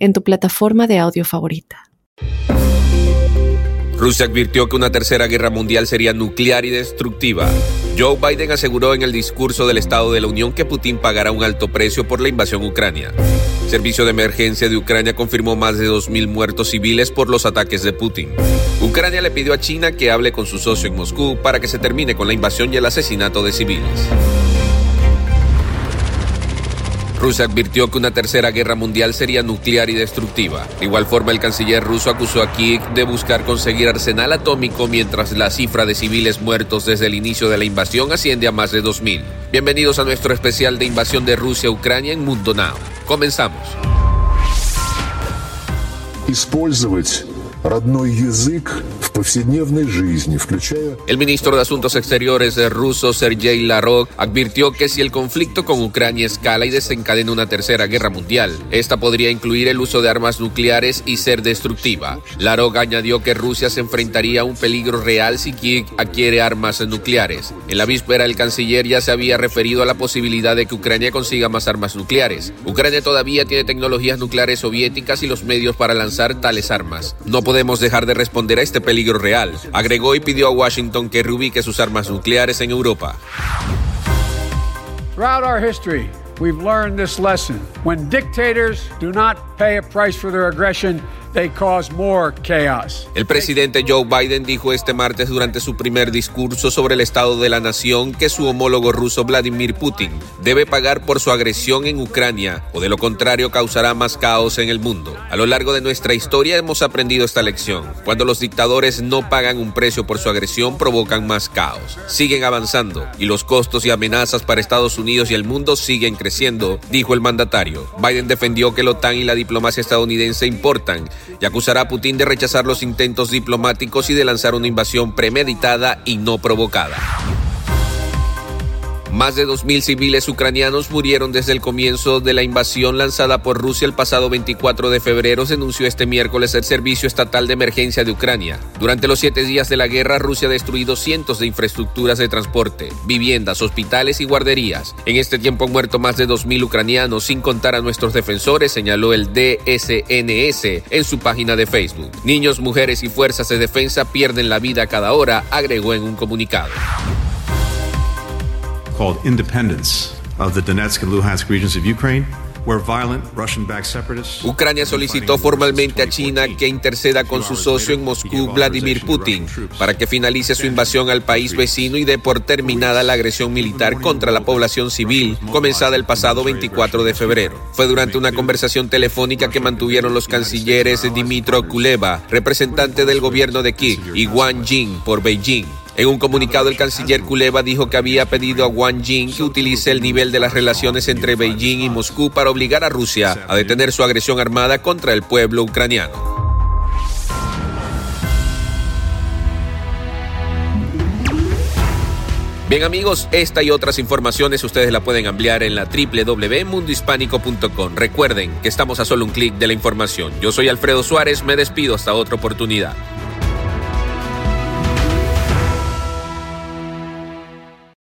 en tu plataforma de audio favorita. Rusia advirtió que una tercera guerra mundial sería nuclear y destructiva. Joe Biden aseguró en el discurso del Estado de la Unión que Putin pagará un alto precio por la invasión ucrania. Servicio de Emergencia de Ucrania confirmó más de 2.000 muertos civiles por los ataques de Putin. Ucrania le pidió a China que hable con su socio en Moscú para que se termine con la invasión y el asesinato de civiles. Rusia advirtió que una tercera guerra mundial sería nuclear y destructiva. De igual forma, el canciller ruso acusó a Kiev de buscar conseguir arsenal atómico mientras la cifra de civiles muertos desde el inicio de la invasión asciende a más de 2.000. Bienvenidos a nuestro especial de invasión de Rusia a Ucrania en Mundo Now. Comenzamos. El ministro de Asuntos Exteriores ruso Sergei Lavrov advirtió que si el conflicto con Ucrania escala y desencadena una tercera guerra mundial, esta podría incluir el uso de armas nucleares y ser destructiva. Lavrov añadió que Rusia se enfrentaría a un peligro real si Kiev adquiere armas nucleares. En la víspera, el canciller ya se había referido a la posibilidad de que Ucrania consiga más armas nucleares. Ucrania todavía tiene tecnologías nucleares soviéticas y los medios para lanzar tales armas. No podemos dejar de responder a este peligro real. Agregó y pidió a Washington que reubique sus armas nucleares en Europa. Throughout our history, we've learned this lesson. When dictators do not pay a price for their aggression, el presidente Joe Biden dijo este martes durante su primer discurso sobre el estado de la nación que su homólogo ruso Vladimir Putin debe pagar por su agresión en Ucrania o de lo contrario causará más caos en el mundo. A lo largo de nuestra historia hemos aprendido esta lección. Cuando los dictadores no pagan un precio por su agresión provocan más caos. Siguen avanzando y los costos y amenazas para Estados Unidos y el mundo siguen creciendo, dijo el mandatario. Biden defendió que la OTAN y la diplomacia estadounidense importan y acusará a Putin de rechazar los intentos diplomáticos y de lanzar una invasión premeditada y no provocada. Más de 2.000 civiles ucranianos murieron desde el comienzo de la invasión lanzada por Rusia el pasado 24 de febrero, se anunció este miércoles el Servicio Estatal de Emergencia de Ucrania. Durante los siete días de la guerra, Rusia ha destruido cientos de infraestructuras de transporte, viviendas, hospitales y guarderías. En este tiempo han muerto más de 2.000 ucranianos, sin contar a nuestros defensores, señaló el DSNS en su página de Facebook. Niños, mujeres y fuerzas de defensa pierden la vida cada hora, agregó en un comunicado. Called Independence of the Donetsk and Luhansk regions of Ukraine. Ucrania solicitó formalmente a China que interceda con su socio en Moscú, Vladimir Putin, para que finalice su invasión al país vecino y dé por terminada la agresión militar contra la población civil comenzada el pasado 24 de febrero. Fue durante una conversación telefónica que mantuvieron los cancilleres Dimitro Kuleva, representante del gobierno de Kiev, y Wang Jing por Beijing, en un comunicado, el canciller Kuleva dijo que había pedido a Wang Jing que utilice el nivel de las relaciones entre Beijing y Moscú para obligar a Rusia a detener su agresión armada contra el pueblo ucraniano. Bien amigos, esta y otras informaciones ustedes la pueden ampliar en la www.mundohispánico.com. Recuerden que estamos a solo un clic de la información. Yo soy Alfredo Suárez, me despido hasta otra oportunidad.